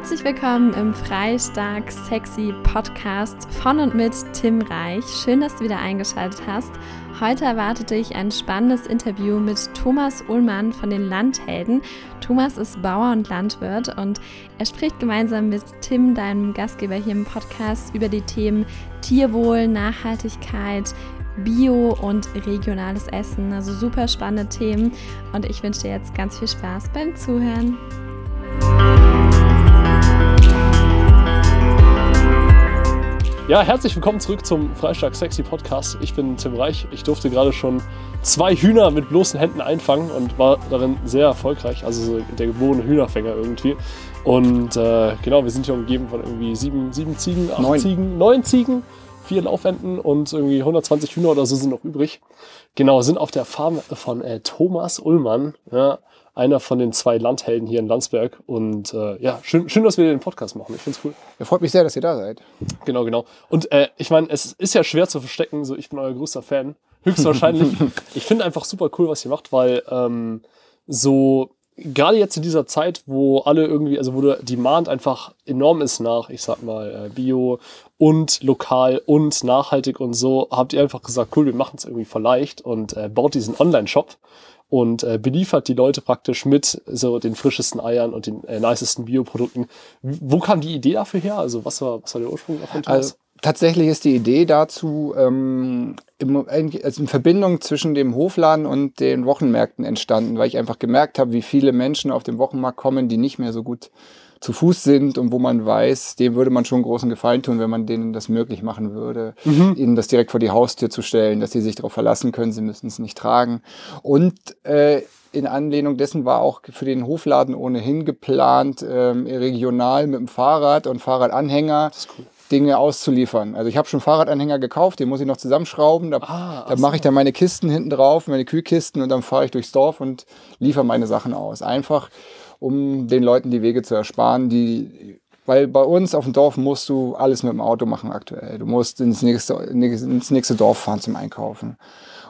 Herzlich willkommen im Freistark Sexy Podcast von und mit Tim Reich. Schön, dass du wieder eingeschaltet hast. Heute erwartet dich ein spannendes Interview mit Thomas Ullmann von den Landhelden. Thomas ist Bauer und Landwirt und er spricht gemeinsam mit Tim, deinem Gastgeber hier im Podcast, über die Themen Tierwohl, Nachhaltigkeit, Bio und regionales Essen. Also super spannende Themen und ich wünsche dir jetzt ganz viel Spaß beim Zuhören. Ja, herzlich willkommen zurück zum Freistark Sexy Podcast. Ich bin Tim Reich. Ich durfte gerade schon zwei Hühner mit bloßen Händen einfangen und war darin sehr erfolgreich. Also so der geborene Hühnerfänger irgendwie. Und äh, genau, wir sind hier umgeben von irgendwie sieben, sieben Ziegen, acht neun. Ziegen, neun Ziegen, vier Laufenten und irgendwie 120 Hühner oder so sind noch übrig. Genau, sind auf der Farm von äh, Thomas Ullmann. Ja, einer von den zwei Landhelden hier in Landsberg. Und äh, ja, schön, schön, dass wir den Podcast machen. Ich finde es cool. Ja, freut mich sehr, dass ihr da seid. Genau, genau. Und äh, ich meine, es ist ja schwer zu verstecken, so ich bin euer größter Fan. Höchstwahrscheinlich. ich finde einfach super cool, was ihr macht, weil ähm, so gerade jetzt in dieser Zeit, wo alle irgendwie, also wo der Demand einfach enorm ist nach, ich sag mal, äh, Bio und lokal und nachhaltig und so, habt ihr einfach gesagt, cool, wir machen es irgendwie vielleicht und äh, baut diesen Online-Shop und äh, beliefert die Leute praktisch mit so den frischesten Eiern und den äh, nicesten Bioprodukten. Wo kam die Idee dafür her? Also was war, was war der Ursprung davon? Also, tatsächlich ist die Idee dazu ähm, im, also in Verbindung zwischen dem Hofladen und den Wochenmärkten entstanden, weil ich einfach gemerkt habe, wie viele Menschen auf den Wochenmarkt kommen, die nicht mehr so gut zu Fuß sind und wo man weiß, dem würde man schon großen Gefallen tun, wenn man denen das möglich machen würde, mhm. ihnen das direkt vor die Haustür zu stellen, dass sie sich darauf verlassen können, sie müssen es nicht tragen. Und äh, in Anlehnung dessen war auch für den Hofladen ohnehin geplant, ähm, regional mit dem Fahrrad und Fahrradanhänger cool. Dinge auszuliefern. Also ich habe schon Fahrradanhänger gekauft, den muss ich noch zusammenschrauben. Da, ah, da mache ich dann meine Kisten hinten drauf, meine Kühlkisten und dann fahre ich durchs Dorf und liefere meine Sachen aus. Einfach um den Leuten die Wege zu ersparen, die weil bei uns auf dem Dorf musst du alles mit dem Auto machen aktuell. Du musst ins nächste, ins nächste Dorf fahren zum Einkaufen.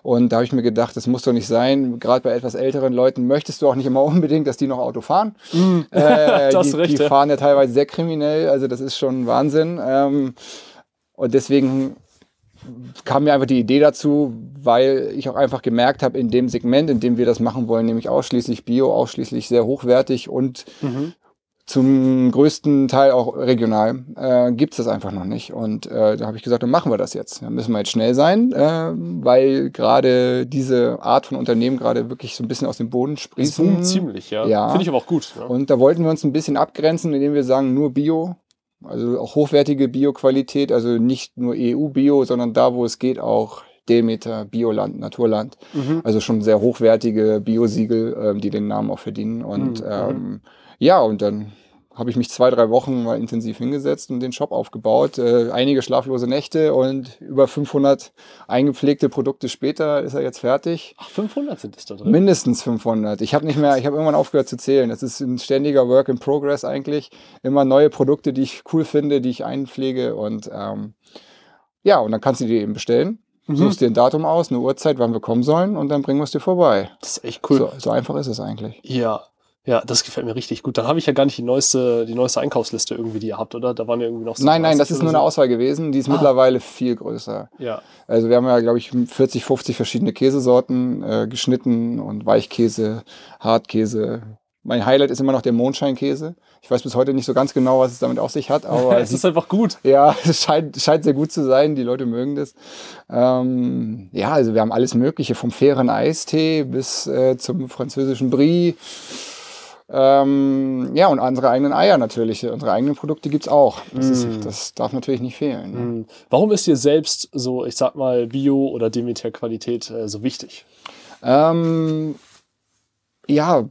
Und da habe ich mir gedacht, das muss doch nicht sein. Gerade bei etwas älteren Leuten möchtest du auch nicht immer unbedingt, dass die noch Auto fahren. Mm, äh, die, recht, die fahren ja teilweise sehr kriminell, also das ist schon Wahnsinn. Ähm, und deswegen kam mir einfach die Idee dazu, weil ich auch einfach gemerkt habe, in dem Segment, in dem wir das machen wollen, nämlich ausschließlich Bio, ausschließlich sehr hochwertig und mhm. zum größten Teil auch regional, äh, gibt es das einfach noch nicht. Und äh, da habe ich gesagt, dann machen wir das jetzt. Da müssen wir jetzt schnell sein, äh, weil gerade diese Art von Unternehmen gerade wirklich so ein bisschen aus dem Boden sprießen. ziemlich, ja. ja. Finde ich aber auch gut. Ja. Und da wollten wir uns ein bisschen abgrenzen, indem wir sagen, nur Bio, also auch hochwertige Bioqualität, also nicht nur EU-Bio, sondern da, wo es geht, auch Demeter, Bioland, Naturland. Mhm. Also schon sehr hochwertige Biosiegel, ähm, die den Namen auch verdienen. Und mhm. ähm, ja, und dann habe ich mich zwei, drei Wochen mal intensiv hingesetzt und den Shop aufgebaut. Äh, einige schlaflose Nächte und über 500 eingepflegte Produkte später ist er jetzt fertig. Ach, 500 sind es da drin? Mindestens 500. Ich habe nicht mehr, ich habe irgendwann aufgehört zu zählen. Das ist ein ständiger Work in Progress eigentlich. Immer neue Produkte, die ich cool finde, die ich einpflege und ähm, ja, und dann kannst du die eben bestellen. Mhm. Suchst dir ein Datum aus, eine Uhrzeit, wann wir kommen sollen und dann bringen wir es dir vorbei. Das ist echt cool. So, so einfach ist es eigentlich. Ja, ja, das gefällt mir richtig gut. Dann habe ich ja gar nicht die neueste, die neueste Einkaufsliste irgendwie, die ihr habt, oder? Da waren ja irgendwie noch so Nein, nein, das ist nur eine Auswahl gewesen. Die ist ah. mittlerweile viel größer. Ja. Also wir haben ja, glaube ich, 40, 50 verschiedene Käsesorten, äh, geschnitten und Weichkäse, Hartkäse. Mein Highlight ist immer noch der Mondscheinkäse. Ich weiß bis heute nicht so ganz genau, was es damit auf sich hat, aber es ist einfach gut. Ja, es scheint, scheint sehr gut zu sein. Die Leute mögen das. Ähm, ja, also wir haben alles Mögliche, vom fairen Eistee bis äh, zum französischen Brie ähm, ja, und unsere eigenen Eier natürlich. Unsere eigenen Produkte gibt es auch. Das, mm. ist, das, darf natürlich nicht fehlen. Ne? Mm. Warum ist dir selbst so, ich sag mal, Bio- oder Demeter-Qualität äh, so wichtig? Ähm, ja,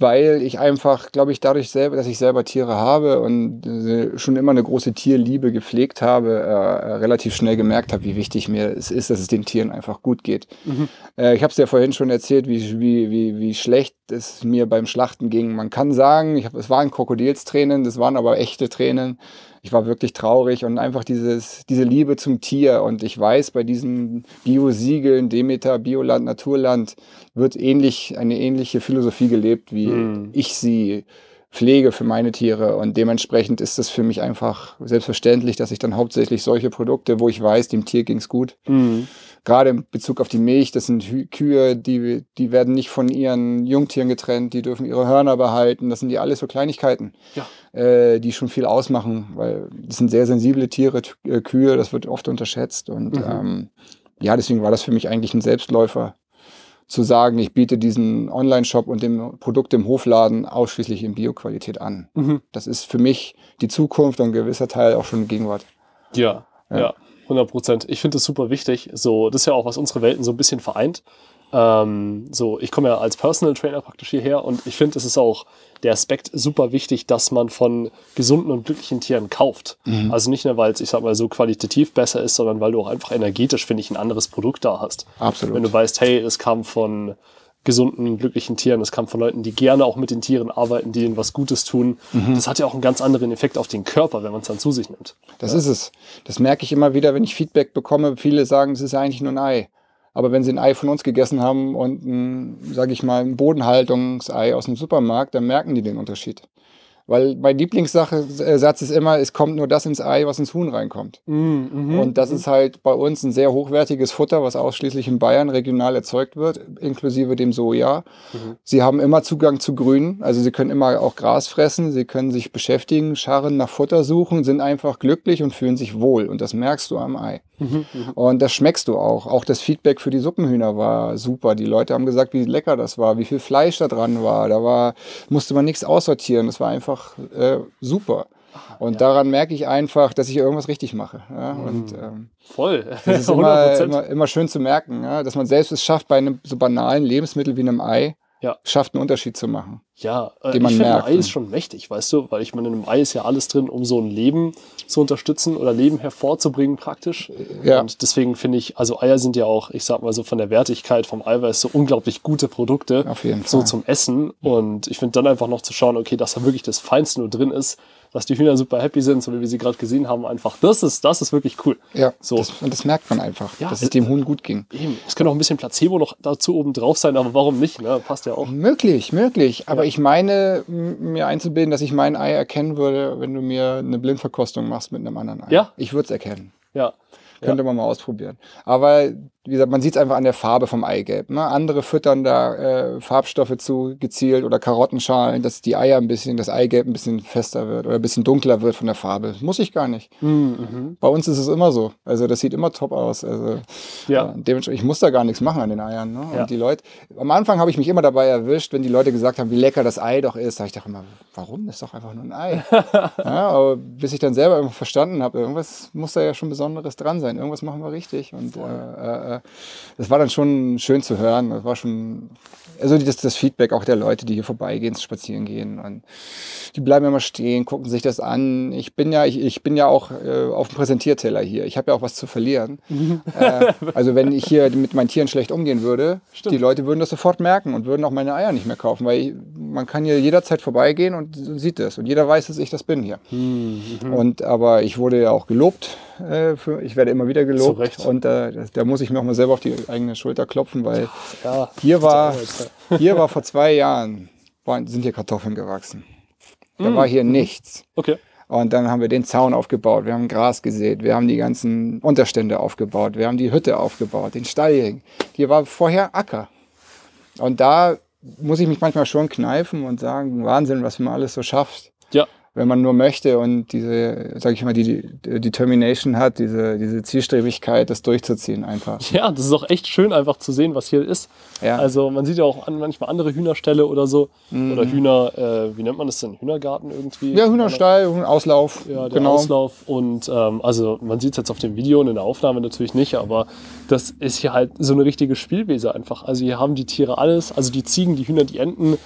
weil ich einfach, glaube ich, dadurch selber, dass ich selber Tiere habe und äh, schon immer eine große Tierliebe gepflegt habe, äh, relativ schnell gemerkt habe, wie wichtig mir es ist, dass es den Tieren einfach gut geht. Mhm. Äh, ich habe es ja vorhin schon erzählt, wie, wie, wie, wie schlecht es mir beim Schlachten ging. Man kann sagen, ich hab, es waren Krokodilstränen, das waren aber echte Tränen ich war wirklich traurig und einfach dieses, diese Liebe zum Tier. Und ich weiß, bei diesen Bio-Siegeln, Demeter, Bioland, Naturland, wird ähnlich, eine ähnliche Philosophie gelebt, wie mm. ich sie pflege für meine Tiere. Und dementsprechend ist es für mich einfach selbstverständlich, dass ich dann hauptsächlich solche Produkte, wo ich weiß, dem Tier ging's gut. Mhm. Gerade in Bezug auf die Milch, das sind Hü- Kühe, die, die werden nicht von ihren Jungtieren getrennt, die dürfen ihre Hörner behalten. Das sind die alles so Kleinigkeiten, Ja. äh, die schon viel ausmachen, weil das sind sehr sensible Tiere, äh, Kühe, das wird oft unterschätzt. Und Mhm. ähm, ja, deswegen war das für mich eigentlich ein Selbstläufer, zu sagen, ich biete diesen Online-Shop und dem Produkt im Hofladen ausschließlich in Bioqualität an. Mhm. Das ist für mich die Zukunft und ein gewisser Teil auch schon Gegenwart. Ja, Ja. ja, 100 Prozent. Ich finde das super wichtig. So, das ist ja auch, was unsere Welten so ein bisschen vereint. Ähm, so, ich komme ja als Personal Trainer praktisch hierher und ich finde, es ist auch der Aspekt super wichtig, dass man von gesunden und glücklichen Tieren kauft. Also nicht nur, weil es, ich sag mal, so qualitativ besser ist, sondern weil du auch einfach energetisch, finde ich, ein anderes Produkt da hast. Absolut. Wenn du weißt, hey, es kam von gesunden, glücklichen Tieren, es kam von Leuten, die gerne auch mit den Tieren arbeiten, die ihnen was Gutes tun. Das hat ja auch einen ganz anderen Effekt auf den Körper, wenn man es dann zu sich nimmt. Das ist es. Das merke ich immer wieder, wenn ich Feedback bekomme. Viele sagen, es ist eigentlich nur ein Ei. Aber wenn sie ein Ei von uns gegessen haben und ein, sage ich mal, ein Bodenhaltungsei aus dem Supermarkt, dann merken die den Unterschied. Weil mein Lieblingssatz ist immer, es kommt nur das ins Ei, was ins Huhn reinkommt. Mhm. Und das ist halt bei uns ein sehr hochwertiges Futter, was ausschließlich in Bayern regional erzeugt wird, inklusive dem Soja. Sie haben immer Zugang zu Grün, also sie können immer auch Gras fressen, sie können sich beschäftigen, scharren nach Futter suchen, sind einfach glücklich und fühlen sich wohl. Und das merkst du am Ei. Mhm. Und das schmeckst du auch. Auch das Feedback für die Suppenhühner war super. Die Leute haben gesagt, wie lecker das war, wie viel Fleisch da dran war. Da war, musste man nichts aussortieren. Das war einfach äh, super. Und daran merke ich einfach, dass ich irgendwas richtig mache. Ja? Und ähm, Voll. das ist immer, immer, immer schön zu merken, ja? dass man selbst es schafft, bei einem so banalen Lebensmittel wie einem Ei, Ja. schafft einen Unterschied zu machen. Ja, äh, den man ich finde. Ei ist schon mächtig, weißt du, weil ich meine, in einem Ei ist ja alles drin, um so ein Leben zu unterstützen oder Leben hervorzubringen praktisch. Ja. Und deswegen finde ich, also Eier sind ja auch, ich sag mal so von der Wertigkeit vom Eiweiß so unglaublich gute Produkte. Auf jeden So Fall. zum Essen. Und ich finde dann einfach noch zu schauen, okay, dass da wirklich das Feinste nur drin ist, dass die Hühner super happy sind, so wie wir sie gerade gesehen haben, einfach, das ist, das ist wirklich cool. Ja, So. das, und das merkt man einfach, Ja, dass es dem Huhn gut ging. Eben. Es könnte auch ein bisschen Placebo noch dazu oben drauf sein, aber warum nicht, ne? Passt ja auch. Möglich, möglich. Aber ich meine, mir einzubilden, dass ich mein Ei erkennen würde, wenn du mir eine Blindverkostung machst mit einem anderen Ei. Ja. Ich würde es erkennen. Ja. Könnte man mal ausprobieren. Aber wie gesagt, man sieht es einfach an der Farbe vom Eigelb. Ne? Andere füttern da äh, Farbstoffe zu gezielt oder Karottenschalen, dass die Eier ein bisschen, das Eigelb ein bisschen fester wird oder ein bisschen dunkler wird von der Farbe. Muss ich gar nicht. Mhm. Bei uns ist es immer so. Also das sieht immer top aus. Also Ja. äh, dementsprechend, ich muss da gar nichts machen an den Eiern. Ne? Ja. Und die Leute, am Anfang habe ich mich immer dabei erwischt, wenn die Leute gesagt haben, wie lecker das Ei doch ist. Da ich dachte immer, warum? Das ist doch einfach nur ein Ei. ja, aber bis ich dann selber verstanden habe, irgendwas muss da ja schon Besonderes dran sein. Irgendwas machen wir richtig. Und äh, äh, äh, das war dann schon schön zu hören. Das war schon, also das, das Feedback auch der Leute, die hier vorbeigehen, spazieren gehen. Und die bleiben immer stehen, gucken sich das an. Ich bin ja, ich, ich bin ja auch äh, auf dem Präsentierteller hier. Ich habe ja auch was zu verlieren. äh, also wenn ich hier mit meinen Tieren schlecht umgehen würde, die Leute würden das sofort merken und würden auch meine Eier nicht mehr kaufen, weil ich, man kann hier jederzeit vorbeigehen und sieht das. Und jeder weiß, dass ich das bin hier. Und aber ich wurde ja auch gelobt. Äh, für, ich werde immer wieder gelobt. Zu Recht. Und äh, da muss ich mir auch mal selber auf die eigene Schulter klopfen, weil Ja. hier war, hier war vor zwei Jahren, waren, sind hier Kartoffeln gewachsen. Da war hier nichts. Okay. Und dann haben wir den Zaun aufgebaut, wir haben Gras gesät, wir haben die ganzen Unterstände aufgebaut, wir haben die Hütte aufgebaut, den Stall. Hier war vorher Acker. Und da muss ich mich manchmal schon kneifen und sagen, Wahnsinn, was man alles so schafft Ja. Wenn man nur möchte und diese, sag ich mal, die, die Determination hat, diese, diese Zielstrebigkeit, das durchzuziehen einfach. Ja, das ist auch echt schön einfach zu sehen, was hier ist. Ja. Also man sieht ja auch an, manchmal andere Hühnerställe oder so. Oder Hühner, äh, wie nennt man das denn? Hühnergarten irgendwie? Mhm. Ja, Hühnerstall, Auslauf, Ja, der genau. Auslauf. Und ähm, also man sieht es jetzt auf dem Video und in der Aufnahme natürlich nicht, aber das ist hier halt so eine richtige Spielwiese einfach. Also hier haben die Tiere alles, also die Ziegen, die Hühner, die Enten,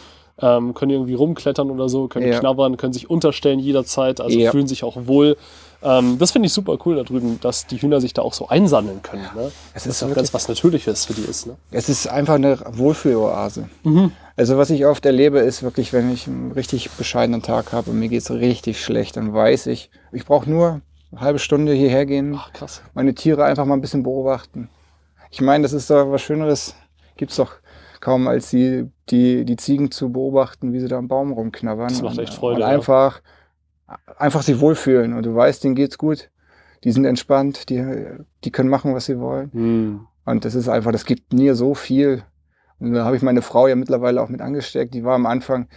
ähm, können irgendwie rumklettern oder so, können Ja. knabbern, können sich unterstellen jederzeit, also Ja. fühlen sich auch wohl. Ähm, das finde ich super cool da drüben, dass die Hühner sich da auch so einsammeln können. Ne? Es ist auch ganz was Natürliches für die ist. Ne? Es ist einfach eine Wohlfühloase. Mhm. Also was ich oft erlebe, ist wirklich, wenn ich einen richtig bescheidenen Tag habe und mir geht es richtig schlecht, dann weiß ich, ich brauche nur eine halbe Stunde hierher gehen, Ach krass. meine Tiere einfach mal ein bisschen beobachten. Ich meine, das ist doch was Schöneres, gibt's doch kaum als die, die, die Ziegen zu beobachten, wie sie da am Baum rumknabbern. Das macht echt Freude, Und ja. einfach, einfach sich wohlfühlen und du weißt, denen geht's gut. Die sind entspannt, die, die können machen, was sie wollen. Hm. Und das ist einfach, das gibt mir so viel. Und da habe ich meine Frau ja mittlerweile auch mit angesteckt. Die war am Anfang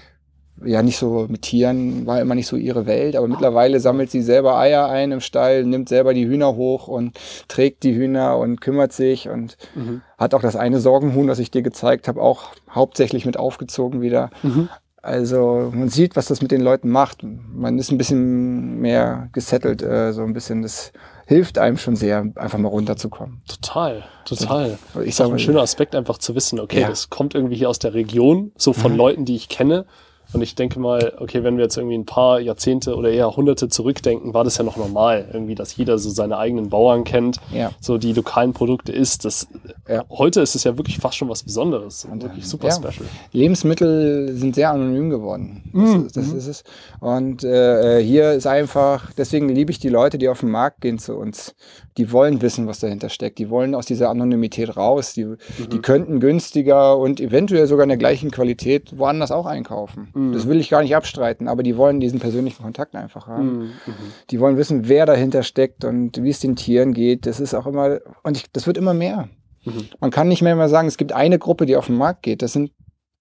ja nicht so mit Tieren, war immer nicht so ihre Welt, aber mittlerweile sammelt sie selber Eier ein im Stall, nimmt selber die Hühner hoch und trägt die Hühner und kümmert sich und Mhm. hat auch das eine Sorgenhuhn, das ich dir gezeigt habe, auch hauptsächlich mit aufgezogen wieder. Mhm. Also man sieht, was das mit den Leuten macht. Man ist ein bisschen mehr gesettelt, äh, so ein bisschen. Das hilft einem schon sehr, einfach mal runterzukommen. Total, total. Ich ist auch ein schöner Aspekt, einfach zu wissen, okay, Ja. das kommt irgendwie hier aus der Region, so von Mhm. Leuten, die ich kenne. Und ich denke mal, okay, wenn wir jetzt irgendwie ein paar Jahrzehnte oder eher Jahrhunderte zurückdenken, war das ja noch normal, irgendwie, dass jeder so seine eigenen Bauern kennt, ja. so die lokalen Produkte isst. Das, Ja. Heute ist es ja wirklich fast schon was Besonderes und wirklich äh, super ja. special. Lebensmittel sind sehr anonym geworden. Das, Mhm. ist, das ist es. Und äh, hier ist einfach, deswegen liebe ich die Leute, die auf den Markt gehen zu uns. Die wollen wissen, was dahinter steckt. Die wollen aus dieser Anonymität raus. Die, Mhm. die könnten günstiger und eventuell sogar in der gleichen Qualität woanders auch einkaufen. Mhm. Das will ich gar nicht abstreiten, aber die wollen diesen persönlichen Kontakt einfach haben. Mhm. Mhm. Die wollen wissen, wer dahinter steckt und wie es den Tieren geht. Das ist auch immer, und ich, das wird immer mehr. Mhm. Man kann nicht mehr mal sagen, es gibt eine Gruppe, die auf den Markt geht. Das sind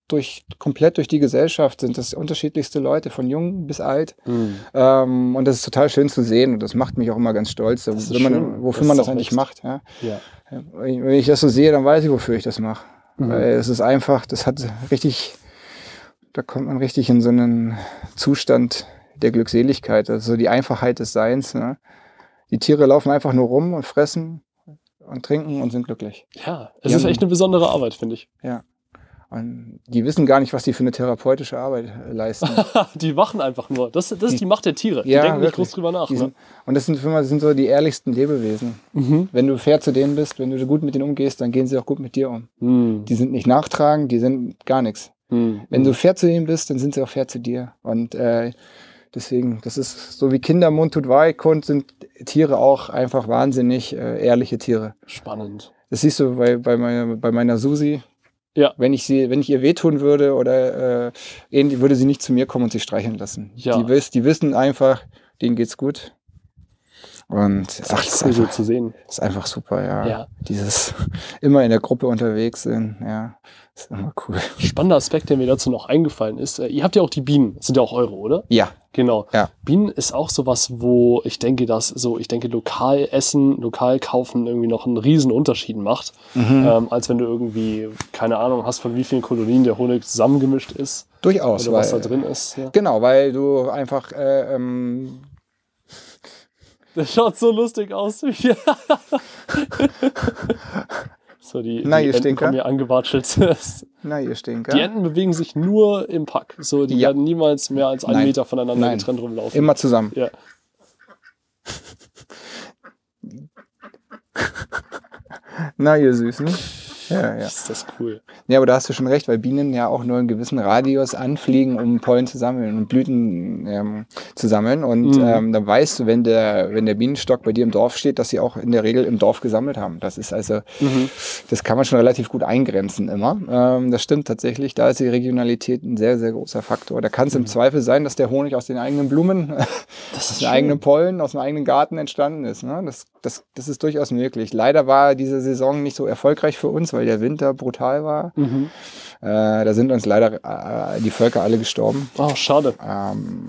durch, komplett durch die Gesellschaft sind das unterschiedlichste Leute, von jung bis alt. Mhm. Ähm, und das ist total schön zu sehen und das macht mich auch immer ganz stolz, man, wofür Das man das eigentlich echt. macht. Ja. Ja. Wenn ich- wenn ich das so sehe, dann weiß ich, wofür ich das mache. Mhm. Weil es ist einfach, das hat richtig, da kommt man richtig in so einen Zustand der Glückseligkeit, also die Einfachheit des Seins. Ne? Die Tiere laufen einfach nur rum und fressen und trinken und sind glücklich. ja, es Die ist echt eine besondere Arbeit, finde ich. Und die wissen gar nicht, was die für eine therapeutische Arbeit äh, leisten. die machen einfach nur. Das, das ist die Macht der Tiere. Die Ja, denken nicht wirklich. groß drüber nach. Ne? sind, und das sind, für mich- das sind so die ehrlichsten Lebewesen. Mhm. Wenn du fair zu denen bist, wenn du gut mit denen umgehst, dann gehen sie auch gut mit dir um. Mhm. Die sind nicht nachtragend, die sind gar nichts. Mhm. Wenn du fair zu ihnen bist, dann sind sie auch fair zu dir. Und äh, deswegen, das ist so wie Kindermund tut Weihkund, sind Tiere auch einfach wahnsinnig äh, ehrliche Tiere. Spannend. Das siehst du bei, bei, meiner, bei meiner Susi. Ja. Wenn ich sie, wenn ich ihr wehtun würde oder äh, ähnlich, würde sie nicht zu mir kommen und sich streicheln lassen. Ja. Die, wiss, die wissen einfach, denen geht's gut. Und Das ist ach, ist cool so einfach, zu sehen. ist einfach super, ja. Ja. Dieses immer in der Gruppe unterwegs sind, ja, ist immer cool. Spannender Aspekt, der mir dazu noch eingefallen ist. Äh, ihr habt ja auch die Bienen. Sind ja auch eure, oder? Ja, Genau. Ja. Bienen ist auch sowas, wo ich denke, dass so, ich denke, lokal essen, lokal kaufen irgendwie noch einen riesen Unterschied macht, mhm. ähm, als wenn du irgendwie, keine Ahnung, hast, von wie vielen Kolonien der Honig zusammengemischt ist durchaus. oder was da drin ist. Ja. Genau, weil du einfach äh, ähm, Das schaut so lustig aus. so, die, Na, die Enten Stinker. kommen hier angewatschelt. na ihr Stinker. Die Enten bewegen sich nur im Pack. So, die Ja. werden niemals mehr als einen Nein. Meter voneinander Nein. getrennt rumlaufen. Immer zusammen. Ja. Na ihr Süßen. Ja, ja. Ist das cool. Ja, aber da hast du schon recht, weil Bienen ja auch nur einen gewissen Radius anfliegen, um Pollen zu sammeln und Blüten ähm, zu sammeln. Und Mhm. ähm, dann weißt du, wenn der, wenn der Bienenstock bei dir im Dorf steht, dass sie auch in der Regel im Dorf gesammelt haben. Das ist also, Mhm. das kann man schon relativ gut eingrenzen immer. Ähm, das stimmt tatsächlich. Da ist die Regionalität ein sehr, sehr großer Faktor. Da kann es im Zweifel sein, dass der Honig aus den eigenen Blumen, aus den eigenen Pollen, aus dem eigenen Garten entstanden ist. Ne? Das, das, das ist durchaus möglich. Leider war diese Saison nicht so erfolgreich für uns, weil der Winter brutal war. Mhm. Äh, da sind uns leider äh, die Völker alle gestorben. Oh, schade. Ähm,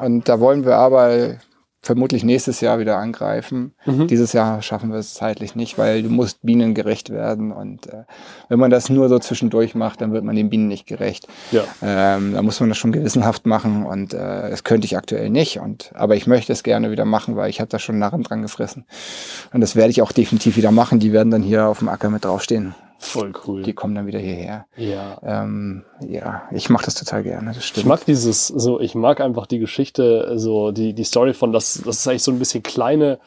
und da wollen wir aber vermutlich nächstes Jahr wieder angreifen. Mhm. Dieses Jahr schaffen wir es zeitlich nicht, weil du musst bienengerecht werden. Und äh, wenn man das nur so zwischendurch macht, dann wird man den Bienen nicht gerecht. Ja. Ähm, da muss man das schon gewissenhaft machen und äh, das könnte ich aktuell nicht. Und, aber ich möchte es gerne wieder machen, weil ich habe da schon Narren dran gefressen. Und das werde ich auch definitiv wieder machen. Die werden dann hier auf dem Acker mit draufstehen. Voll cool. Die kommen dann wieder hierher. ja. Ähm, ja, ich mache das total gerne, das Ich stimmt. mag dieses, so, ich mag einfach die Geschichte, so die, die Story von, dass, dass es eigentlich so ein bisschen kleine,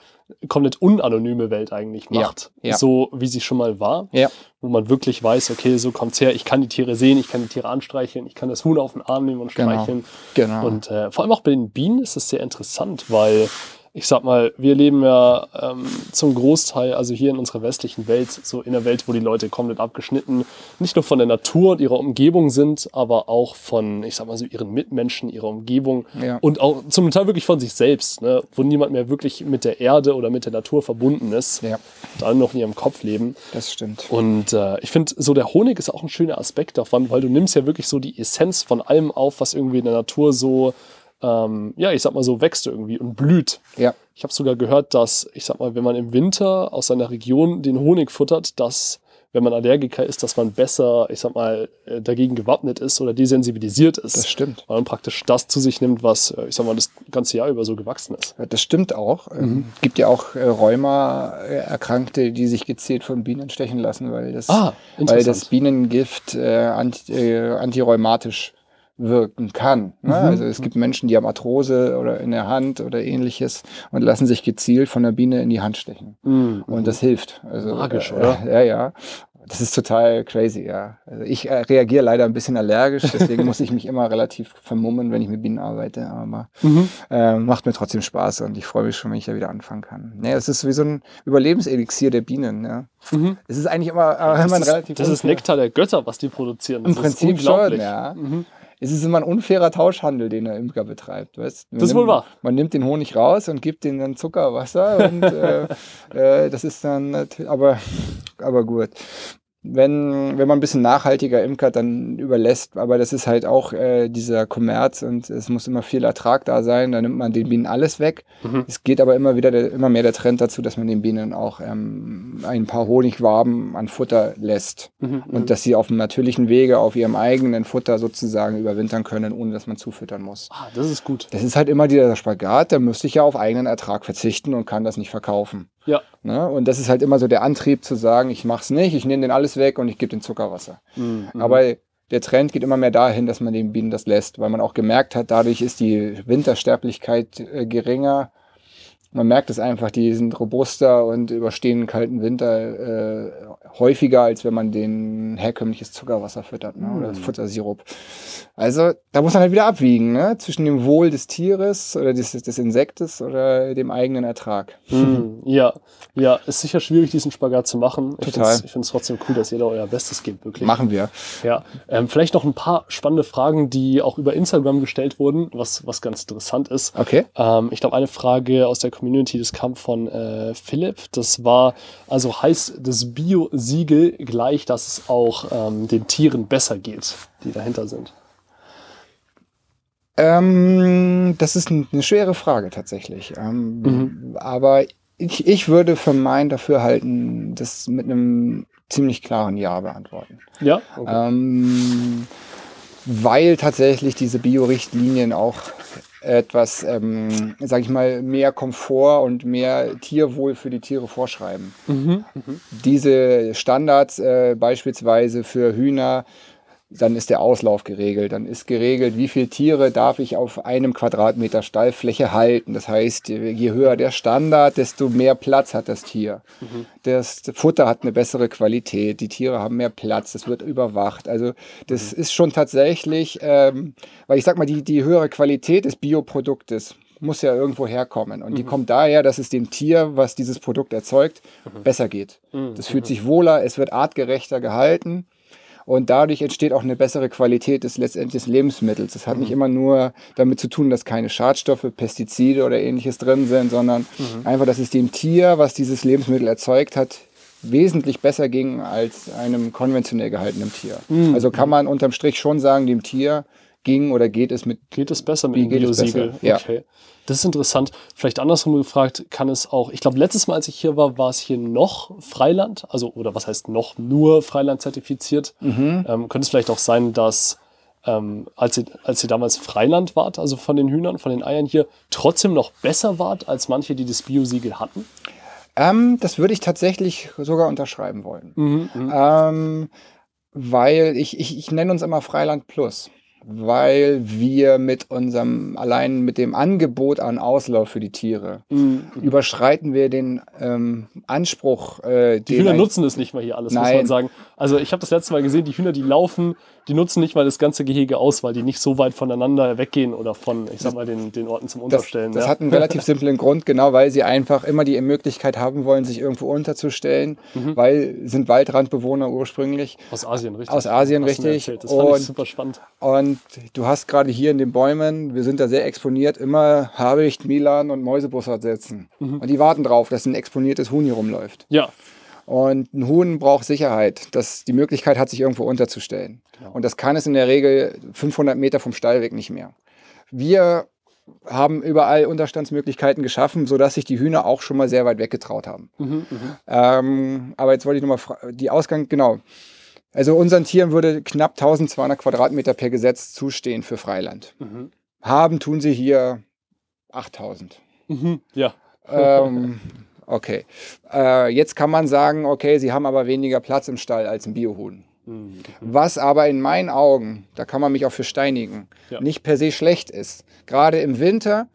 komplett unanonyme Welt eigentlich Ja, macht. ja. So wie sie schon mal war. Ja. Wo man wirklich weiß, okay, so kommt's her, ich kann die Tiere sehen, ich kann die Tiere anstreicheln, ich kann das Huhn auf den Arm nehmen und Genau. streicheln. Genau. Und äh, vor allem auch bei den Bienen ist es sehr interessant, weil ich sag mal, wir leben ja ähm, zum Großteil, also hier in unserer westlichen Welt, so in einer Welt, wo die Leute komplett abgeschnitten, nicht nur von der Natur und ihrer Umgebung sind, aber auch von, ich sag mal so, ihren Mitmenschen, ihrer Umgebung Ja. und auch zum Teil wirklich von sich selbst, ne? wo niemand mehr wirklich mit der Erde oder mit der Natur verbunden ist, Ja, da noch in ihrem Kopf leben. das stimmt. Und äh, ich finde, so der Honig ist auch ein schöner Aspekt davon, weil du nimmst ja wirklich so die Essenz von allem auf, was irgendwie in der Natur so, ähm, ja, ich sag mal so, wächst irgendwie und blüht. Ja, Ich habe sogar gehört, dass, ich sag mal, wenn man im Winter aus seiner Region den Honig futtert, dass, wenn man Allergiker ist, dass man besser, ich sag mal, äh, dagegen gewappnet ist oder desensibilisiert ist. das stimmt. Weil man praktisch das zu sich nimmt, was, äh, ich sag mal, das ganze Jahr über so gewachsen ist. Das stimmt auch. Mhm. Ähm, gibt ja auch äh, Rheuma-Erkrankte, die sich gezielt von Bienen stechen lassen, weil das, Ah, weil das. Bienengift äh, anti, äh, antirheumatisch wirken kann. Ne? Mhm. Also es gibt Menschen, die haben Arthrose oder in der Hand oder ähnliches und lassen sich gezielt von der Biene in die Hand stechen. Mhm. Und das hilft. Also, Magisch, äh, oder? Ja, ja. Das ist total crazy, ja. Also ich äh, reagiere leider ein bisschen allergisch, deswegen muss ich mich immer relativ vermummen, wenn ich mit Bienen arbeite. Aber Mhm. äh, macht mir trotzdem Spaß und ich freue mich schon, wenn ich da wieder anfangen kann. Nee, es ist wie so ein Überlebenselixier der Bienen. Ja. Mhm. Es ist eigentlich immer, äh, Das, immer ein ist, relativ das ist Nektar der Götter, was die produzieren. Das Im Prinzip schon, ja. Mhm. Es ist immer ein unfairer Tauschhandel, den der Imker betreibt. Weißt? Man Das ist nimmt, wohl wahr. Man nimmt den Honig raus und gibt den dann Zucker, Wasser und äh, äh, das ist dann natürlich, aber, aber gut. Wenn, wenn man ein bisschen nachhaltiger imkert, dann überlässt, aber das ist halt auch äh, dieser Kommerz und es muss immer viel Ertrag da sein, dann nimmt man den Bienen alles weg. Mhm. Es geht aber immer wieder der, immer mehr der Trend dazu, dass man den Bienen auch ähm, ein paar Honigwaben an Futter lässt Mhm. und dass sie auf dem natürlichen Wege auf ihrem eigenen Futter sozusagen überwintern können, ohne dass man zufüttern muss. Ah, das ist gut. Das ist halt immer dieser Spagat, da müsste ich ja auf eigenen Ertrag verzichten und kann das nicht verkaufen. Ja. Ne? Und das ist halt immer so der Antrieb zu sagen, ich mach's nicht, ich nehme den alles weg und ich gebe den Zuckerwasser. Mhm. Aber der Trend geht immer mehr dahin, dass man den Bienen das lässt, weil man auch gemerkt hat, dadurch ist die Wintersterblichkeit äh, geringer. Man merkt es einfach, die sind robuster und überstehen einen kalten Winter äh, häufiger, als wenn man den herkömmliches Zuckerwasser füttert ne? oder Mm. Futtersirup. Also da muss man halt wieder abwiegen ne? zwischen dem Wohl des Tieres oder des, des Insektes oder dem eigenen Ertrag. Mhm. Ja, ja, ist sicher schwierig, diesen Spagat zu machen. Ich Total. Ich finde es trotzdem cool, dass ihr da euer Bestes gebt, wirklich. Machen wir. Ja, ähm, vielleicht noch ein paar spannende Fragen, die auch über Instagram gestellt wurden, was, was ganz interessant ist. Okay. Ähm, ich glaube, eine Frage aus der Community, das kam von äh, Philipp. Das war, also heißt das Bio-Siegel gleich, dass es auch ähm, den Tieren besser geht, die dahinter sind? Ähm, das ist eine schwere Frage tatsächlich. Ähm, Mhm. Aber ich, ich würde für mein Dafürhalten das mit einem ziemlich klaren Ja beantworten. Ja? Okay. Ähm, weil tatsächlich diese Bio-Richtlinien auch etwas, ähm, sag ich mal, mehr Komfort und mehr Tierwohl für die Tiere vorschreiben. Mhm. Mhm. Diese Standards äh, beispielsweise für Hühner, dann ist der Auslauf geregelt. Dann ist geregelt, wie viele Tiere darf ich auf einem Quadratmeter Stallfläche halten. Das heißt, je höher der Standard, desto mehr Platz hat das Tier. Das Futter hat eine bessere Qualität, die Tiere haben mehr Platz, es wird überwacht. Also das ist schon tatsächlich, ähm, weil ich sag mal, die, die höhere Qualität des Bioproduktes muss ja irgendwo herkommen. Und die kommt daher, dass es dem Tier, was dieses Produkt erzeugt, besser geht. Mhm. Das fühlt sich wohler, es wird artgerechter gehalten. Und dadurch entsteht auch eine bessere Qualität des letztendlich des Lebensmittels. Das hat nicht immer nur damit zu tun, dass keine Schadstoffe, Pestizide oder ähnliches drin sind, sondern einfach, dass es dem Tier, was dieses Lebensmittel erzeugt hat, wesentlich besser ging als einem konventionell gehaltenen Tier. Mhm. Also kann man unterm Strich schon sagen, dem Tier ging oder geht es mit Geht es besser mit dem Biosiegel? Ja. Okay. Das ist interessant. Vielleicht andersrum gefragt, kann es auch, ich glaube, letztes Mal, als ich hier war, war es hier noch Freiland, also, oder was heißt noch, nur Freiland zertifiziert. Mhm. Ähm, könnte es vielleicht auch sein, dass, ähm, als, ihr, als ihr damals Freiland wart, also von den Hühnern, von den Eiern hier, trotzdem noch besser wart als manche, die das Biosiegel hatten? Ähm, das würde ich tatsächlich sogar unterschreiben wollen. Mhm, mhm. Ähm, weil ich, ich, ich nenne uns immer Freiland Plus. Weil wir mit unserem, allein mit dem Angebot an Auslauf für die Tiere, Mhm. überschreiten wir den ähm, Anspruch. Äh, Die den Hühner nutzen es nicht mal hier alles, muss Nein. man sagen. Also ich habe das letzte Mal gesehen, die Hühner, die laufen, die nutzen nicht mal das ganze Gehege aus, weil die nicht so weit voneinander weggehen oder von, ich sag mal, den, den Orten zum Das, Unterstellen. das ja. hat einen relativ simplen Grund, genau weil sie einfach immer die Möglichkeit haben wollen, sich irgendwo unterzustellen, Mhm. weil sind Waldrandbewohner ursprünglich. Aus Asien, richtig. Aus Asien, richtig. Das fand ich Und- super spannend. Und du hast gerade hier in den Bäumen, wir sind da sehr exponiert, immer Habicht, Milan und Mäusebussard sitzen. Mhm. Und die warten drauf, dass ein exponiertes Huhn hier rumläuft. Ja, Und ein Huhn braucht Sicherheit, dass die Möglichkeit hat, sich irgendwo unterzustellen. Genau. Und das kann es in der Regel 500 Meter vom Stallweg nicht mehr. Wir haben überall Unterstandsmöglichkeiten geschaffen, sodass sich die Hühner auch schon mal sehr weit weggetraut haben. mhm, mhm. Ähm, aber jetzt wollte ich nochmal die Ausgang, genau. Also unseren Tieren würde knapp 1200 Quadratmeter per Gesetz zustehen für Freiland. Mhm. Haben tun sie hier 8000. Mhm. Ja, ähm, okay. Äh, jetzt kann man sagen, okay, sie haben aber weniger Platz im Stall als ein Biohuhn. Mhm. Was aber in meinen Augen, da kann man mich auch für steinigen, Ja. nicht per se schlecht ist. Gerade im Winter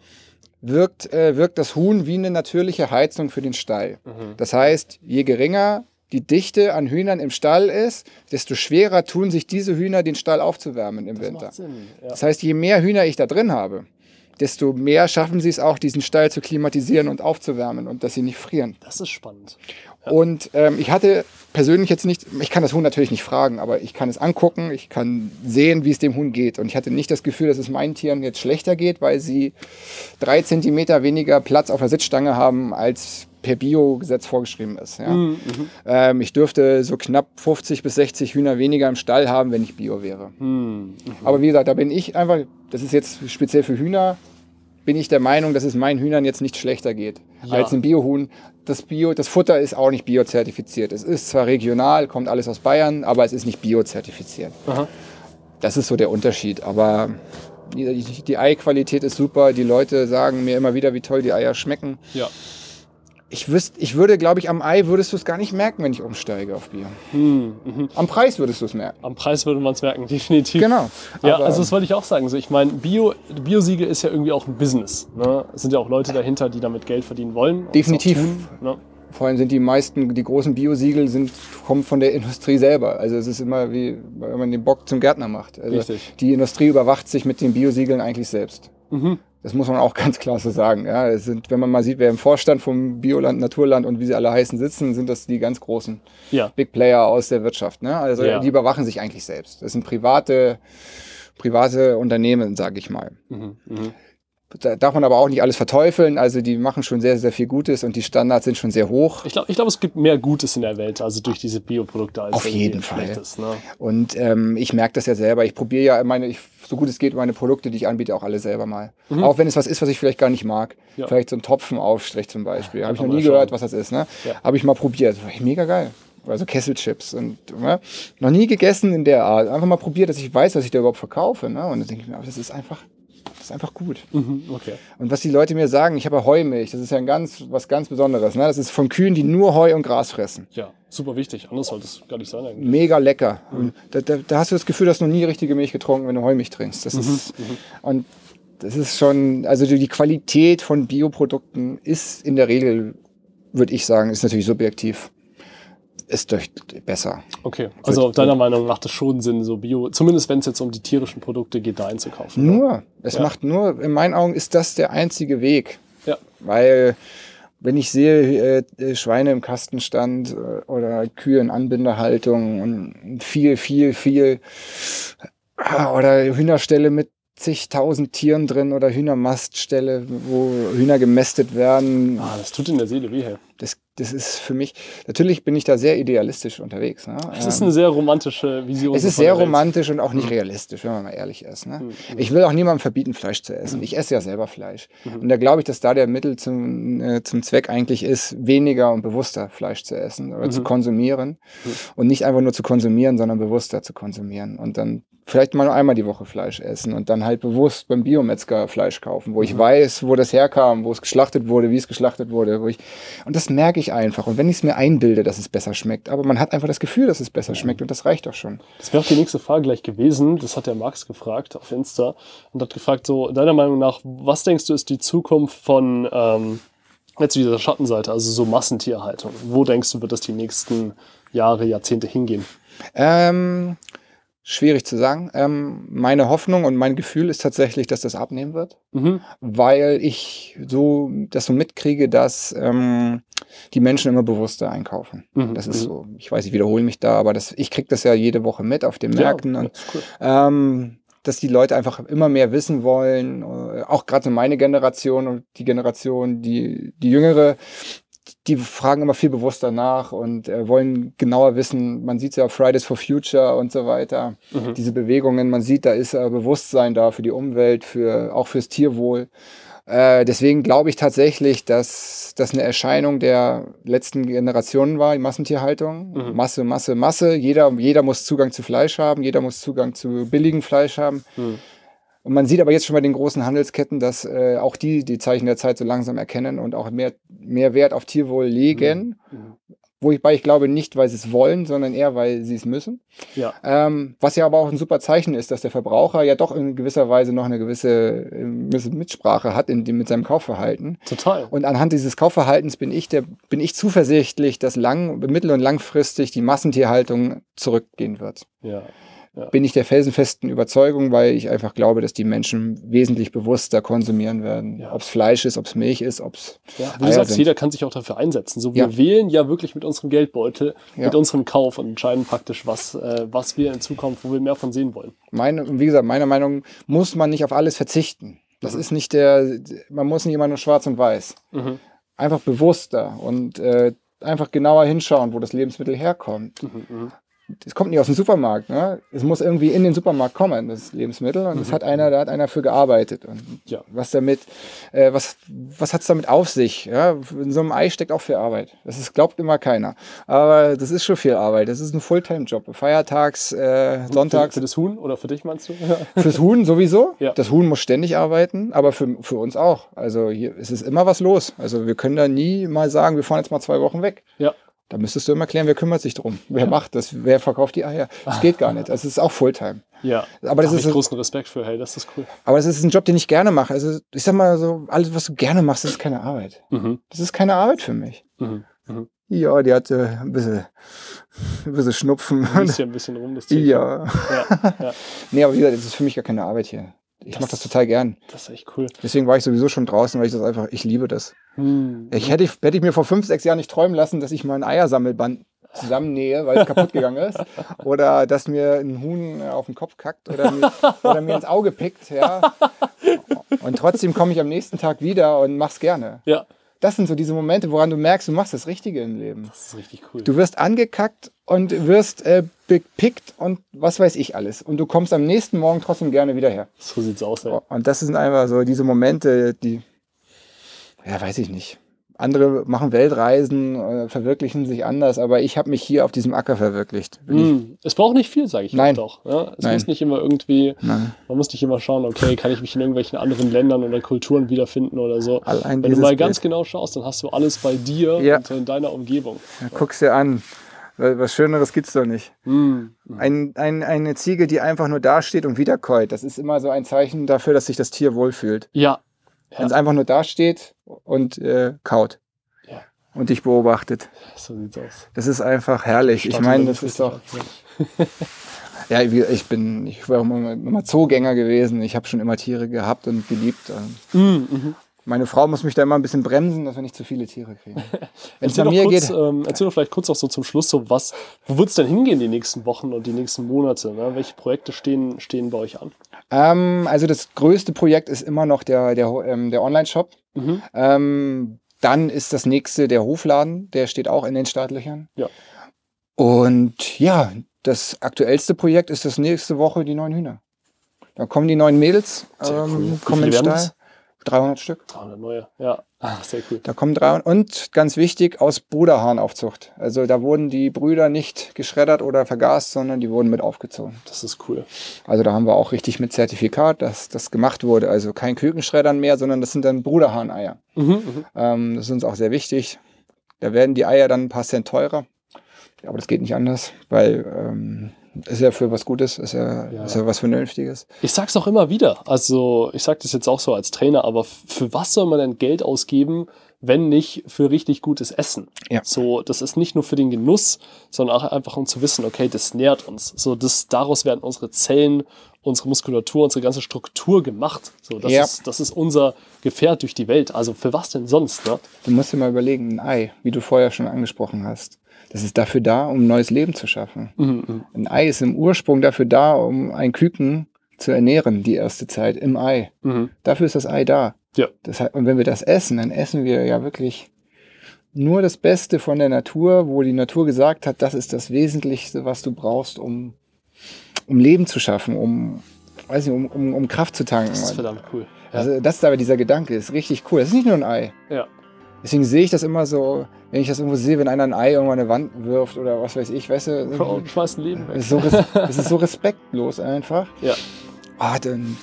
wirkt, äh, wirkt das Huhn wie eine natürliche Heizung für den Stall. Mhm. Das heißt, je geringer die Dichte an Hühnern im Stall ist, desto schwerer tun sich diese Hühner, den Stall aufzuwärmen im Das Winter. Ja. Das heißt, je mehr Hühner ich da drin habe, desto mehr schaffen sie es auch, diesen Stall zu klimatisieren und aufzuwärmen und dass sie nicht frieren. Das ist spannend. Und ähm, ich hatte persönlich jetzt nicht, ich kann das Huhn natürlich nicht fragen, aber ich kann es angucken, ich kann sehen, wie es dem Huhn geht. Und ich hatte nicht das Gefühl, dass es meinen Tieren jetzt schlechter geht, weil sie drei Zentimeter weniger Platz auf der Sitzstange haben, als per Bio-Gesetz vorgeschrieben ist. Ja. Mhm. Ähm, ich dürfte so knapp 50 bis 60 Hühner weniger im Stall haben, wenn ich Bio wäre. Mhm. Aber wie gesagt, da bin ich einfach, das ist jetzt speziell für Hühner, bin ich der Meinung, dass es meinen Hühnern jetzt nicht schlechter geht Ja. als ein Biohuhn. Das, Bio, das Futter ist auch nicht biozertifiziert. Es ist zwar regional, kommt alles aus Bayern, aber es ist nicht biozertifiziert. Das ist so der Unterschied. Aber die, die Eiqualität ist super. Die Leute sagen mir immer wieder, wie toll die Eier schmecken. Ja. Ich, wüsst, ich würde, glaube ich, am Ei würdest du es gar nicht merken, wenn ich umsteige auf Bio. Mhm. Mhm. Am Preis würdest du es merken. Am Preis würde man es merken, definitiv. Genau. Ja, Aber- also das wollte ich auch sagen. So, ich meine, Bio, Biosiegel ist ja irgendwie auch ein Business. Ne? Es sind ja auch Leute dahinter, die damit Geld verdienen wollen. Definitiv. Tun, ne? Vor allem sind die meisten, die großen Biosiegel sind, kommen von der Industrie selber. Also es ist immer wie, wenn man den Bock zum Gärtner macht. Also Richtig. Die Industrie überwacht sich mit den Biosiegeln eigentlich selbst. Mhm. Das muss man auch ganz klar so sagen. Ja, es sind, wenn man mal sieht, wer im Vorstand vom Bioland, Naturland und wie sie alle heißen sitzen, sind das die ganz großen Ja. Big Player aus der Wirtschaft. Ne? Also Ja. die überwachen sich eigentlich selbst. Das sind private, private Unternehmen, sage ich mal. Mhm. Mhm. Da darf man aber auch nicht alles verteufeln. Also die machen schon sehr, sehr viel Gutes und die Standards sind schon sehr hoch. Ich glaube, ich glaub, es gibt mehr Gutes in der Welt, also durch diese Bioprodukte als Auf jeden Fall. Schlechtes. Ne? Und ähm, ich merke das ja selber. Ich probiere ja meine, ich, so gut es geht, meine Produkte, die ich anbiete, auch alle selber mal. Auch wenn es was ist, was ich vielleicht gar nicht mag. Mhm. Ja. Vielleicht so ein Topfenaufstrich zum Beispiel. Habe ich noch nie gehört, schauen. was das ist. Ne? Ja. Habe ich mal probiert. War echt mega geil. Also Kesselchips und ne? noch nie gegessen in der Art. Einfach mal probiert, dass ich weiß, was ich da überhaupt verkaufe. Ne? Und dann denke ich mir, das ist einfach, ist einfach gut. Mhm. Okay. Und was die Leute mir sagen, ich habe Heumilch, das ist ja ein ganz, was ganz Besonderes. Ne? Das ist von Kühen, die nur Heu und Gras fressen. Ja, super wichtig. Anders sollte es gar nicht sein eigentlich. Mega lecker. Und Da, da, da hast du das Gefühl, du hast noch nie richtige Milch getrunken, wenn du Heumilch trinkst. Das ist, und das ist schon, also die Qualität von Bioprodukten ist in der Regel, würde ich sagen, ist natürlich subjektiv, ist durch besser. Okay, also deiner Meinung nach macht es schon Sinn, so Bio, zumindest wenn es jetzt um die tierischen Produkte geht, da einzukaufen. Nur, es Ja. macht nur, in meinen Augen ist das der einzige Weg. Ja. Weil, wenn ich sehe, äh, äh, Schweine im Kastenstand äh, oder Kühe in Anbindehaltung und viel, viel, viel, ah, oder Hühnerställe mit zigtausend Tieren drin oder Hühnermastställe, wo Hühner gemästet werden. Ah, das tut in der Seele weh. Hey. Das, das ist für mich, natürlich bin ich da sehr idealistisch unterwegs. Ne? Es ist eine sehr romantische Vision. Es ist sehr romantisch und auch Mhm. nicht realistisch, wenn man mal ehrlich ist. Ne? Ich will auch niemandem verbieten, Fleisch zu Mhm. essen. Ich esse ja selber Fleisch. Und da glaube ich, dass da der Mittel zum, äh, zum Zweck eigentlich ist, weniger und bewusster Fleisch zu essen oder Mhm. zu konsumieren. Und nicht einfach nur zu konsumieren, sondern bewusster zu konsumieren. Und dann vielleicht mal nur einmal die Woche Fleisch essen und dann halt bewusst beim Biometzger Fleisch kaufen, wo ich Mhm. weiß, wo das herkam, wo es geschlachtet wurde, wie es geschlachtet wurde. Wo ich, und das das merke ich einfach. Und wenn ich es mir einbilde, dass es besser schmeckt, aber man hat einfach das Gefühl, dass es besser schmeckt und das reicht doch schon. Das wäre auch die nächste Frage gleich gewesen. Das hat der Max gefragt auf Insta und hat gefragt, so deiner Meinung nach, was denkst du ist die Zukunft von ähm, jetzt dieser Schattenseite, also so Massentierhaltung? Wo denkst du, wird das die nächsten Jahre, Jahrzehnte hingehen? Ähm, schwierig zu sagen. Ähm, meine Hoffnung und mein Gefühl ist tatsächlich, dass das abnehmen wird, Mhm. weil ich so das so mitkriege, dass ähm, die Menschen immer bewusster einkaufen. Mhm. Das ist Mhm. so, ich weiß, ich wiederhole mich da, aber das, ich kriege das ja jede Woche mit auf den Märkten. Ja, und, cool. ähm, dass die Leute einfach immer mehr wissen wollen, äh, auch gerade meine Generation und die Generation, die, die jüngere, die fragen immer viel bewusster nach und äh, wollen genauer wissen. Man sieht es ja Fridays for Future und so weiter. Mhm. Diese Bewegungen, man sieht, da ist äh, Bewusstsein da für die Umwelt, für, auch fürs Tierwohl. Äh, deswegen glaube ich tatsächlich, dass das eine Erscheinung der letzten Generationen war, die Massentierhaltung. Mhm. Masse, Masse, Masse. Jeder, jeder muss Zugang zu Fleisch haben, jeder muss Zugang zu billigem Fleisch haben. Mhm. Und man sieht aber jetzt schon bei den großen Handelsketten, dass äh, auch die die Zeichen der Zeit so langsam erkennen und auch mehr, mehr Wert auf Tierwohl legen. Mhm. Wobei ich glaube nicht, weil sie es wollen, sondern eher, weil sie es müssen. Ja. Ähm, was ja aber auch ein super Zeichen ist, dass der Verbraucher ja doch in gewisser Weise noch eine gewisse äh, gewisse Mitsprache hat in dem, mit seinem Kaufverhalten. Total. Und anhand dieses Kaufverhaltens bin ich, der, bin ich zuversichtlich, dass lang, mittel- und langfristig die Massentierhaltung zurückgehen wird. Ja. Bin ich der felsenfesten Überzeugung, weil ich einfach glaube, dass die Menschen wesentlich bewusster konsumieren werden. Ja. Ob es Fleisch ist, ob es Milch ist, ob es Ja, wie du Eier sagst, sind. jeder kann sich auch dafür einsetzen. So, wir Ja. wählen ja wirklich mit unserem Geldbeutel, Ja. mit unserem Kauf und entscheiden praktisch, was, äh, was wir in Zukunft, wo wir mehr von sehen wollen. meine, wie gesagt, meiner Meinung muss man nicht auf alles verzichten. Das Mhm. ist nicht der, man muss nicht immer nur schwarz und weiß. Mhm. Einfach bewusster und äh, einfach genauer hinschauen, wo das Lebensmittel herkommt. Mhm. Mhm. Es kommt nicht aus dem Supermarkt, ne? Es muss irgendwie in den Supermarkt kommen, das Lebensmittel. Und es hat einer, da hat einer für gearbeitet. Und Ja. was damit, äh, was, was hat's damit auf sich? Ja? In so einem Ei steckt auch viel Arbeit. Das ist, glaubt immer keiner. Aber das ist schon viel Arbeit. Das ist ein Fulltime-Job. Feiertags, äh, Für, sonntags. für das Huhn oder für dich meinst du? Fürs Huhn sowieso. Ja. Das Huhn muss ständig arbeiten, aber für, für uns auch. Also hier ist es immer was los. Also wir können da nie mal sagen, wir fahren jetzt mal zwei Wochen weg. Ja. Da müsstest du immer klären, wer kümmert sich drum? Wer macht das? Wer verkauft die Eier? Das geht gar nicht. Das ist auch Fulltime. Ja. Aber das da ist ich großen Respekt für. Hey, das ist cool. Aber es ist ein Job, den ich gerne mache. Also ich sag mal so, alles, was du gerne machst, das ist keine Arbeit. Mhm. Das ist keine Arbeit für mich. Mhm. Mhm. Ja, die hatte ein bisschen, ein bisschen Schnupfen. Liest ja ein bisschen rum, das Tierchen. ja. Ja, ja. Nee, aber wie gesagt, das ist für mich gar keine Arbeit hier. Ich Das- mache das total gern. Das ist echt cool. Deswegen war ich sowieso schon draußen, weil ich das einfach, ich liebe das. Hm. Ich hätte, hätte ich mir vor fünf, sechs Jahren nicht träumen lassen, dass ich mal ein Eiersammelband zusammennähe, weil es kaputt gegangen ist. Oder dass mir ein Huhn äh, auf den Kopf kackt oder mir, oder mir ins Auge pickt. Ja. Und trotzdem komme ich am nächsten Tag wieder und mach's gerne. Ja, Das sind so diese Momente, woran du merkst, du machst das Richtige im Leben. das ist richtig cool. Du wirst angekackt und wirst äh, gepickt und was weiß ich alles. Und du kommst am nächsten Morgen trotzdem gerne wieder her. so sieht's aus, ey. Und das sind einfach so diese Momente, die, ja, weiß ich nicht. Andere machen Weltreisen, äh, verwirklichen sich anders, aber ich habe mich hier auf diesem Acker verwirklicht. Hm. Es braucht nicht viel, sage ich Nein. auch. Ja, es Nein. muss nicht immer irgendwie, Nein. man muss nicht immer schauen, okay, kann ich mich in irgendwelchen anderen Ländern oder Kulturen wiederfinden oder so. Allein Wenn du mal Bild. ganz genau schaust, dann hast du alles bei dir Ja. und in deiner Umgebung. Ja, guck's dir an. Was Schöneres gibt's doch nicht. Hm. Ein, ein, eine Ziege, die einfach nur dasteht und wiederkäut, das ist immer so ein Zeichen dafür, dass sich das Tier wohlfühlt. Ja, Wenn es einfach nur dasteht und äh, kaut Ja. und dich beobachtet. so sieht's aus. Das ist einfach herrlich. Ich Startet meine, das ist doch. ja. Ja, ich bin, ich war immer, immer Zoogänger gewesen. Ich habe schon immer Tiere gehabt und geliebt. Mhm, mhm. Meine Frau muss mich da immer ein bisschen bremsen, dass wir nicht zu viele Tiere kriegen. Wenn es Erzähl doch, mir kurz, geht. ähm, erzähl doch vielleicht kurz auch so zum Schluss, so was, wo wird's denn hingehen die nächsten Wochen und die nächsten Monate? Ne? Welche Projekte stehen, stehen bei euch an? Ähm, also das größte Projekt ist immer noch der, der, ähm, der Online-Shop. Mhm. Ähm, dann ist das nächste der Hofladen, der steht auch in den Startlöchern. Ja. Und ja, das aktuellste Projekt ist das nächste Woche die neuen Hühner. Da kommen die neuen Mädels, cool. ähm, Wie kommen in den Stall. 300 Stück. 300 neue, ja. Ah, sehr cool. Da kommen 300 und ganz wichtig aus Bruderhahnaufzucht. Also da wurden die Brüder nicht geschreddert oder vergast, sondern die wurden mit aufgezogen. Das ist cool. Also da haben wir auch richtig mit Zertifikat, dass das gemacht wurde. Also kein Kükenschreddern mehr, sondern das sind dann Bruderhahneier. Mhm, mhm. Ähm, das ist uns auch sehr wichtig. Da werden die Eier dann ein paar Cent teurer. Aber das geht nicht anders, weil ähm, ist ja für was Gutes, ist ja, Ja. ist ja was Vernünftiges. Ich sag's auch immer wieder. Also, ich sag das jetzt auch so als Trainer, aber für was soll man denn Geld ausgeben, wenn nicht für richtig gutes Essen? Ja. So, das ist nicht nur für den Genuss, sondern auch einfach um zu wissen, okay, das nährt uns. So, das, daraus werden unsere Zellen, unsere Muskulatur, unsere ganze Struktur gemacht. So, das Ja. ist, das ist unser Gefährt durch die Welt. Also, für was denn sonst, ne? Du musst dir mal überlegen, ein Ei, wie du vorher schon angesprochen hast, das ist dafür da, um neues Leben zu schaffen. Mhm, mhm. Ein Ei ist im Ursprung dafür da, um ein Küken zu ernähren, die erste Zeit im Ei. Mhm. Dafür ist das Ei da. Ja. Das und wenn wir das essen, dann essen wir ja wirklich nur das Beste von der Natur, wo die Natur gesagt hat, das ist das Wesentlichste, was du brauchst, um, um Leben zu schaffen, um, weiß nicht, um, um, um Kraft zu tanken. Das ist verdammt cool. Ja. Also das ist aber dieser Gedanke, ist richtig cool. Das ist nicht nur ein Ei. ja. Deswegen sehe ich das immer so, wenn ich das irgendwo sehe, wenn einer ein Ei irgendwo an eine Wand wirft oder was weiß ich, weißt du, Oh, schmeiß ein Leben weg. ist so, das ist so respektlos einfach. Ja. Ah, dann,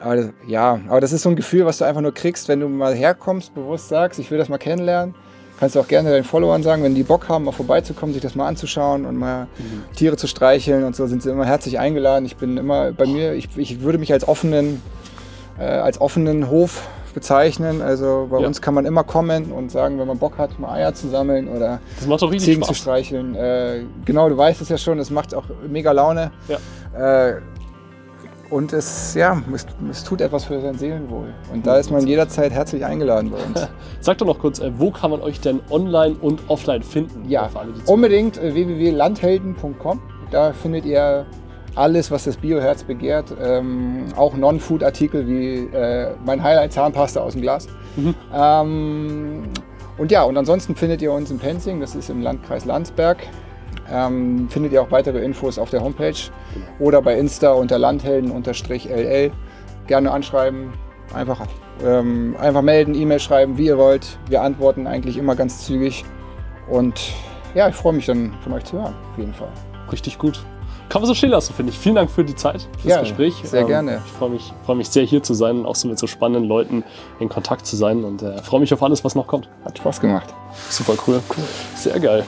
aber ja, aber das ist so ein Gefühl, was du einfach nur kriegst, wenn du mal herkommst, bewusst sagst, ich will das mal kennenlernen. Kannst du auch gerne deinen Followern sagen, wenn die Bock haben, mal vorbeizukommen, sich das mal anzuschauen und mal Mhm. Tiere zu streicheln und so, sind sie immer herzlich eingeladen. Ich bin immer bei mir, ich, ich würde mich als offenen, äh, als offenen Hof bezeichnen. Also bei Ja. uns kann man immer kommen und sagen, wenn man Bock hat, mal Eier zu sammeln oder Ziegen zu Spaß. streicheln. Äh, genau, du weißt es ja schon, es macht auch mega Laune. Ja. Äh, und es, ja, es, es tut etwas für sein Seelenwohl. Und da ist man jederzeit herzlich eingeladen bei uns. Sag doch noch kurz, äh, wo kann man euch denn online und offline finden? Ja, alle, unbedingt äh, www.landhelden.com. Da findet ihr alles, was das Bioherz begehrt. Ähm, auch Non-Food-Artikel wie äh, mein Highlight-Zahnpasta aus dem Glas. Mhm. Ähm, und ja, und ansonsten findet ihr uns in Penzing, das ist im Landkreis Landsberg. Ähm, findet ihr auch weitere Infos auf der Homepage oder bei Insta unter landhelden-ll. Gerne anschreiben, einfach, ähm, einfach melden, E-Mail schreiben, wie ihr wollt. Wir antworten eigentlich immer ganz zügig. Und ja, ich freue mich dann von euch zu hören, auf jeden Fall. Richtig gut. Kann man so stehen lassen, finde ich. Vielen Dank für die Zeit, fürs Ja, Gespräch. Ähm, sehr gerne. Ich freue mich, freue mich sehr, hier zu sein und auch so mit so spannenden Leuten in Kontakt zu sein und äh, freue mich auf alles, was noch kommt. Hat Spaß gemacht. Super cool. Sehr geil.